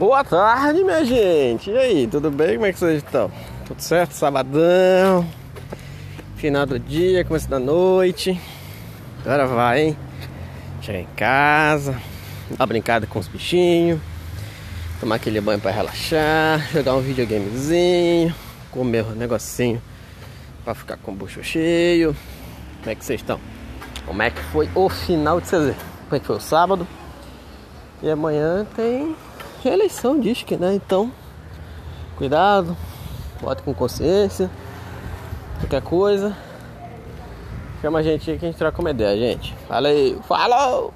Boa tarde, minha gente. E aí, tudo bem? Como é que vocês estão? Tudo certo? Sabadão, final do dia, começo da noite. Agora vai, hein? Chegar em casa, dar uma brincada com os bichinhos, tomar aquele banho para relaxar, jogar um videogamezinho, comer um negocinho para ficar com o bucho cheio. Como é que vocês estão? Como é que foi o final de semana? Como é que foi o sábado? E amanhã tem reeleição, diz que, né? Então, cuidado, vote com consciência. Qualquer coisa, chama a gente aí que a gente troca uma ideia, gente. Valeu, falou!